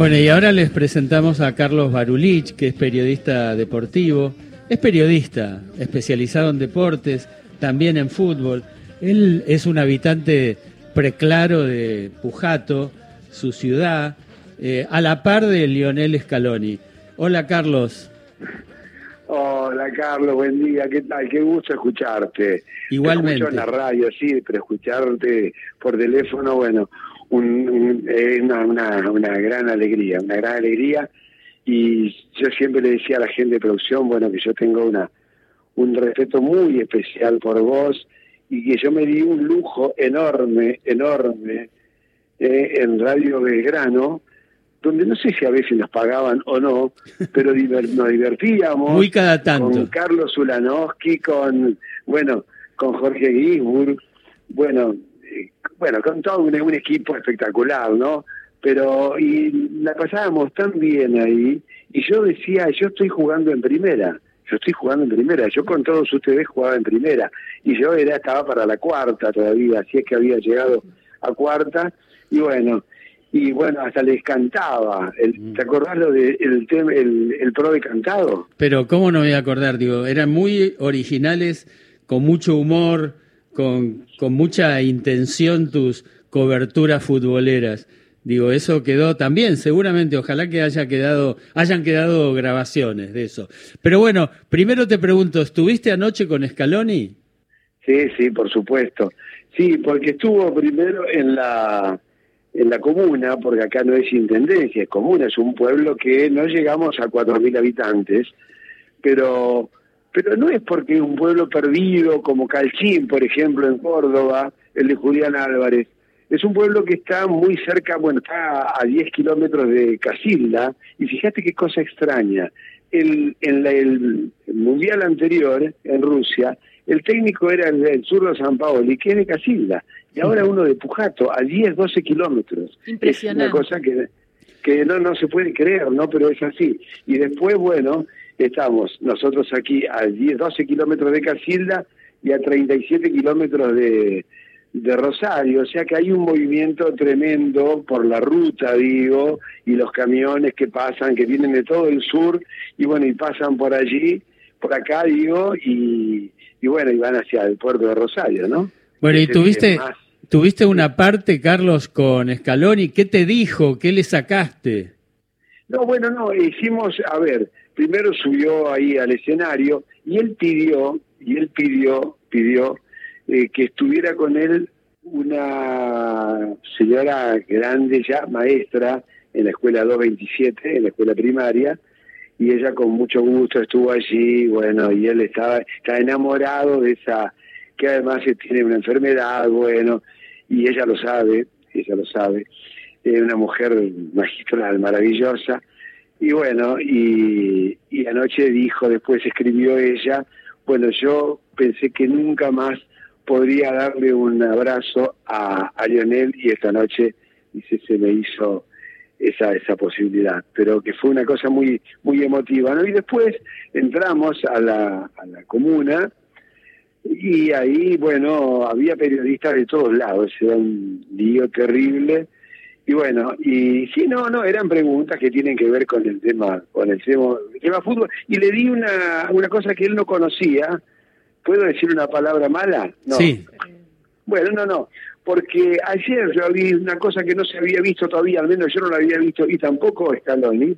Bueno, y ahora les presentamos a Carlos Barulich, que es periodista deportivo. Es periodista, especializado en deportes, también en fútbol. Él es un habitante preclaro de Pujato, su ciudad, eh, a la par de Lionel Scaloni. Hola, Carlos. Hola Carlos, buen día, ¿qué tal? Qué gusto escucharte. Igualmente. Te en la radio, sí, pero escucharte por teléfono, bueno, un, una, una, gran alegría, una gran alegría. Y yo siempre le decía a la gente de producción, bueno, que yo tengo una un respeto muy especial por vos y que yo me di un lujo enorme, enorme eh, en Radio Belgrano donde no sé si a veces nos pagaban o no, pero nos divertíamos. Muy cada tanto. Con Carlos Ulanowski, con, bueno, con Jorge Gisburg, bueno, bueno, con todo un, un, equipo espectacular, ¿no? Pero, y la pasábamos tan bien ahí, y yo decía, yo estoy jugando en primera, yo estoy jugando en primera, yo con todos ustedes jugaba en primera, y yo era, estaba para la cuarta todavía, así es que había llegado a cuarta, y bueno, y bueno, hasta les cantaba. El, ¿Te acordás lo de el, el, el pro de cantado? Pero ¿cómo no me voy a acordar? Digo, eran muy originales, con mucho humor, con, con mucha intención tus coberturas futboleras. Digo, eso quedó también, seguramente, ojalá que haya quedado, hayan quedado grabaciones de eso. Pero bueno, primero te pregunto, ¿estuviste anoche con Scaloni? Sí, sí, por supuesto. Sí, porque estuvo primero en la en la comuna, porque acá no es intendencia, es comuna, es un pueblo que no llegamos a 4.000 habitantes, pero, pero no es porque es un pueblo perdido como Calchín, por ejemplo, en Córdoba, el de Julián Álvarez. Es un pueblo que está muy cerca, bueno, está a 10 kilómetros de Casilda, y fíjate qué cosa extraña. El, en el, mundial anterior, en Rusia, el técnico era el, el zurdo San Paolo, y que es de Casilda y ahora uno de Pujato, a 10, 12 kilómetros. Impresionante. Es una cosa que, que no, no se puede creer, ¿no? Pero es así. Y después, bueno, estamos nosotros aquí a 10, 12 kilómetros de Casilda y a 37 kilómetros de, de Rosario, o sea que hay un movimiento tremendo por la ruta, digo, y los camiones que pasan, que vienen de todo el sur, y bueno, y pasan por allí, por acá, digo, y, y bueno, y van hacia el puerto de Rosario, ¿no? Bueno, y tuviste, tuviste una parte, Carlos, con Scaloni. ¿Qué te dijo? ¿Qué le sacaste? No, bueno, no, hicimos, a ver, primero subió ahí al escenario y él pidió, y él pidió, pidió eh, que estuviera con él una señora grande ya, maestra, en la escuela 227, en la escuela primaria, y ella con mucho gusto estuvo allí, bueno, y él estaba, estaba enamorado de esa que además tiene una enfermedad, bueno, y ella lo sabe, ella lo sabe, es una mujer magistral, maravillosa, y bueno, y, y anoche dijo, después escribió ella, bueno, yo pensé que nunca más podría darle un abrazo a, a Lionel y esta noche dice se me hizo esa esa posibilidad pero que fue una cosa muy muy emotiva ¿no? y después entramos a la, a la comuna y ahí, bueno, había periodistas de todos lados, era un lío terrible. Y bueno, y sí, no, no, eran preguntas que tienen que ver con el tema, con el tema, el tema fútbol. Y le di una, una cosa que él no conocía. ¿Puedo decir una palabra mala? No. Sí. Bueno, no, no. Porque ayer yo vi una cosa que no se había visto todavía, al menos yo no la había visto, y tampoco Scaloni,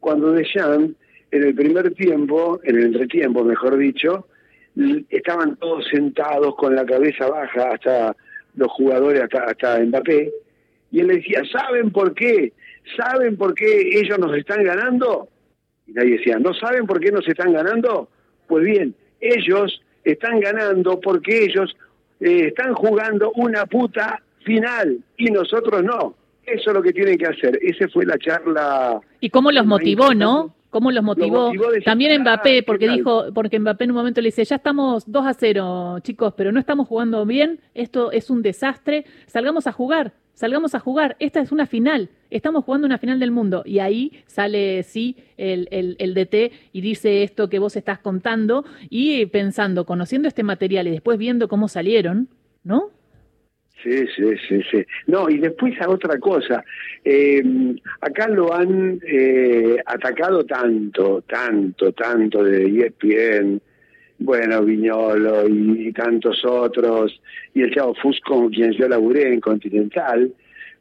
cuando Deschamps, en el primer tiempo, en el entretiempo, mejor dicho, estaban todos sentados con la cabeza baja, hasta los jugadores, hasta, hasta Mbappé, y él decía, ¿saben por qué? ¿Saben por qué ellos nos están ganando? Y nadie decía, ¿no saben por qué nos están ganando? Pues bien, ellos están ganando porque ellos eh, están jugando una puta final y nosotros no. Eso es lo que tienen que hacer. Esa fue la charla. ¿Y cómo los motivó, no? ¿Cómo los motivó? También Mbappé, porque dijo, porque Mbappé en un momento le dice, ya estamos 2 a 0, chicos, pero no estamos jugando bien, esto es un desastre, salgamos a jugar, salgamos a jugar, esta es una final, estamos jugando una final del mundo. Y ahí sale, sí, el, el, DT y dice esto que vos estás contando y pensando, conociendo este material y después viendo cómo salieron, ¿no? Sí, sí, sí, sí. No, y después a otra cosa. Eh, acá lo han eh, atacado tanto, tanto, tanto de ESPN, bueno, Viñolo y, tantos otros, y el Chavo Fusco quien yo laburé en Continental,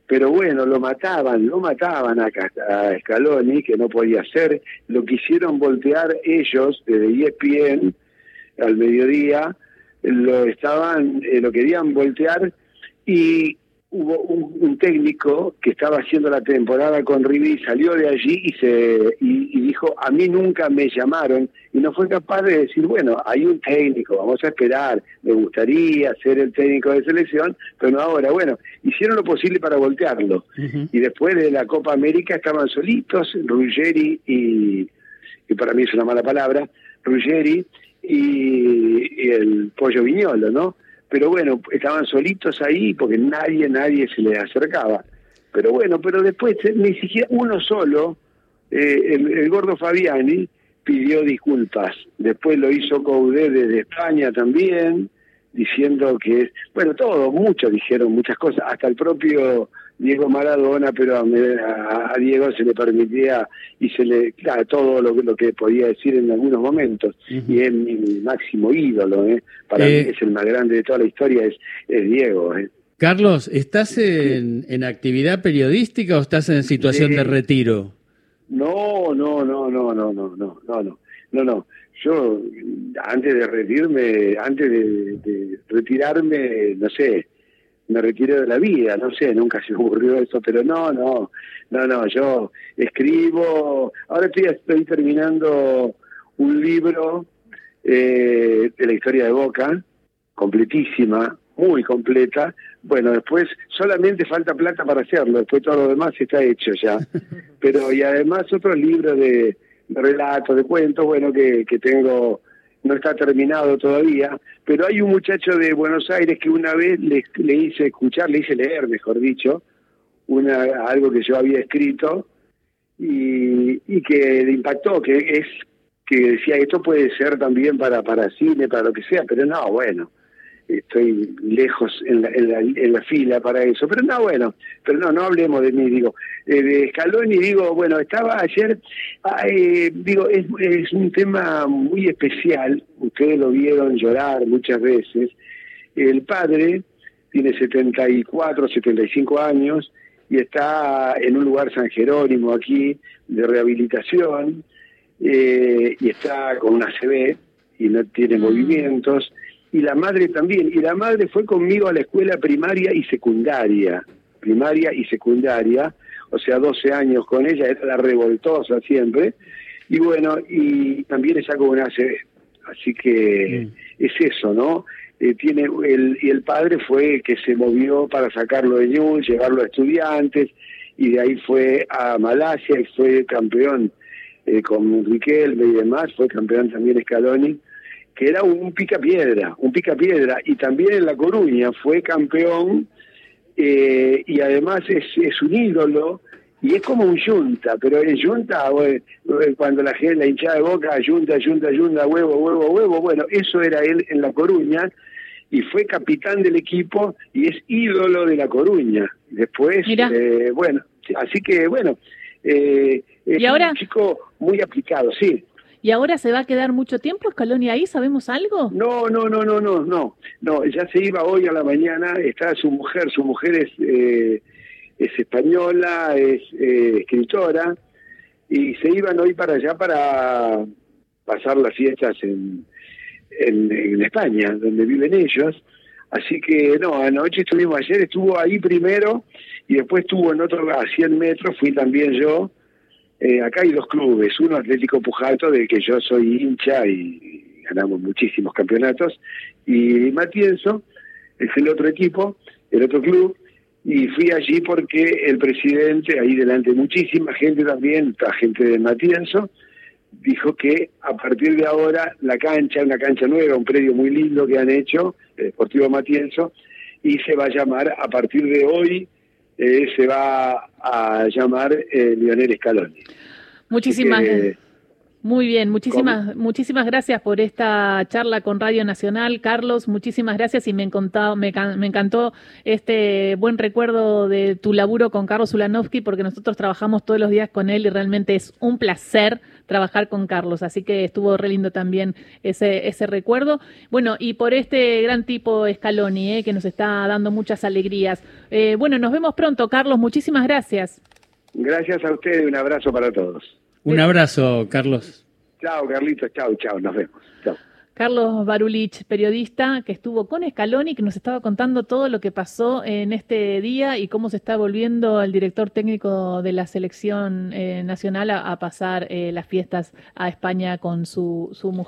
pero bueno, lo mataban, lo mataban a, a Scaloni, que no podía ser, lo quisieron voltear ellos desde ESPN al mediodía, lo estaban, eh, lo querían voltear y hubo un, técnico que estaba haciendo la temporada con Rivi, salió de allí y se y, dijo a mí nunca me llamaron y no fue capaz de decir bueno hay un técnico vamos a esperar me gustaría ser el técnico de selección pero no ahora bueno hicieron lo posible para voltearlo. Y después de la Copa América estaban solitos Ruggeri y que para mí es una mala palabra Ruggeri y, y el Pollo Viñolo no pero bueno, estaban solitos ahí porque nadie, nadie se les acercaba. Pero bueno, pero después eh, ni siquiera uno solo, eh, el, gordo Fabiani, pidió disculpas. Después lo hizo Coudet desde España también, diciendo que, bueno, todos, muchos dijeron muchas cosas, hasta el propio Diego Maradona, pero a, Diego se le permitía y se le, claro, todo lo, lo que podía decir en algunos momentos, y es mi, máximo ídolo, ¿eh? para eh, mí es el más grande de toda la historia, es, Diego. ¿eh? Carlos, ¿estás en, en, actividad periodística o estás en situación de retiro? No, no, no, no, no, no, no, no, no, no, no. Yo antes de retirarme, antes de retirarme, no sé, me retiré de la vida, no sé, nunca se me ocurrió eso, pero no, no, no, no, yo escribo, ahora estoy, estoy terminando un libro eh, de la historia de Boca, completísima, muy completa, bueno, después solamente falta plata para hacerlo, después todo lo demás está hecho ya, pero y además otros libros de, de relatos, de cuentos, bueno, que, que tengo no está terminado todavía, pero hay un muchacho de Buenos Aires que una vez le, hice escuchar, le hice leer, mejor dicho, una, algo que yo había escrito y, y que le impactó, que es que decía esto puede ser también para para cine, para lo que sea, pero no, bueno, estoy lejos en la, en la, fila para eso. Pero no, bueno, pero no, no hablemos de mí, digo. Eh, de Scaloni, digo, bueno, estaba ayer, eh, digo, es, es un tema muy especial, ustedes lo vieron llorar muchas veces. El padre tiene 74, 75 años y está en un lugar San Jerónimo aquí de rehabilitación eh, y está con una CB y no tiene mm. movimientos y la madre también. Y la madre fue conmigo a la escuela primaria y secundaria, primaria y secundaria, o sea, 12 años con ella, era la revoltosa siempre. Y bueno, y también ella como nace, así que mm. es eso, ¿no? Eh, tiene el, y el padre fue que se movió para sacarlo de Ñul, llevarlo a estudiantes, y de ahí fue a Malasia y fue campeón eh, con Riquelme y demás, fue campeón también Scaloni que era un picapiedra, un picapiedra, y también en La Coruña fue campeón eh, y además es, es un ídolo y es como un yunta, pero en yunta, cuando la gente, la hinchada de boca, yunta, yunta, yunta, huevo, huevo, huevo, bueno, eso era él en La Coruña y fue capitán del equipo y es ídolo de La Coruña. Después, eh, bueno, así que bueno, eh, es un chico muy aplicado, sí. ¿Y ahora se va a quedar mucho tiempo Scaloni ahí? ¿Sabemos algo? No, no, no, no, no, no. No, ya se iba hoy a la mañana, está su mujer, su mujer es, eh, es española, es eh, escritora, y se iban hoy para allá para pasar las fiestas en, en, España, donde viven ellos. Así que no, anoche estuvimos ayer, estuvo ahí primero y después estuvo en otro a 100 metros, fui también yo, eh, acá hay dos clubes, uno Atlético Pujato, del que yo soy hincha y ganamos muchísimos campeonatos, y Matienzo es el otro equipo, el otro club, y fui allí porque el presidente, ahí delante muchísima gente también, gente de Matienzo, dijo que a partir de ahora la cancha, una cancha nueva, un predio muy lindo que han hecho, el Deportivo Matienzo, y se va a llamar a partir de hoy eh, se va a llamar eh, Lionel Scaloni. Muchísimas gracias. Muy bien, muchísimas, muchísimas gracias por esta charla con Radio Nacional, Carlos. Muchísimas gracias y me encantó, me, me encantó este buen recuerdo de tu laburo con Carlos Ulanovsky, porque nosotros trabajamos todos los días con él y realmente es un placer trabajar con Carlos. Así que estuvo re lindo también ese, ese recuerdo. Bueno, y por este gran tipo Scaloni, eh, que nos está dando muchas alegrías. Eh, bueno, nos vemos pronto, Carlos. Muchísimas gracias. Gracias a ustedes, un abrazo para todos. Un abrazo, Carlos. Chao, Carlitos, chao, chao, nos vemos. Chao. Carlos Barulich, periodista que estuvo con Scaloni, que nos estaba contando todo lo que pasó en este día y cómo se está volviendo el director técnico de la selección eh, nacional a, pasar eh, las fiestas a España con su, su mujer.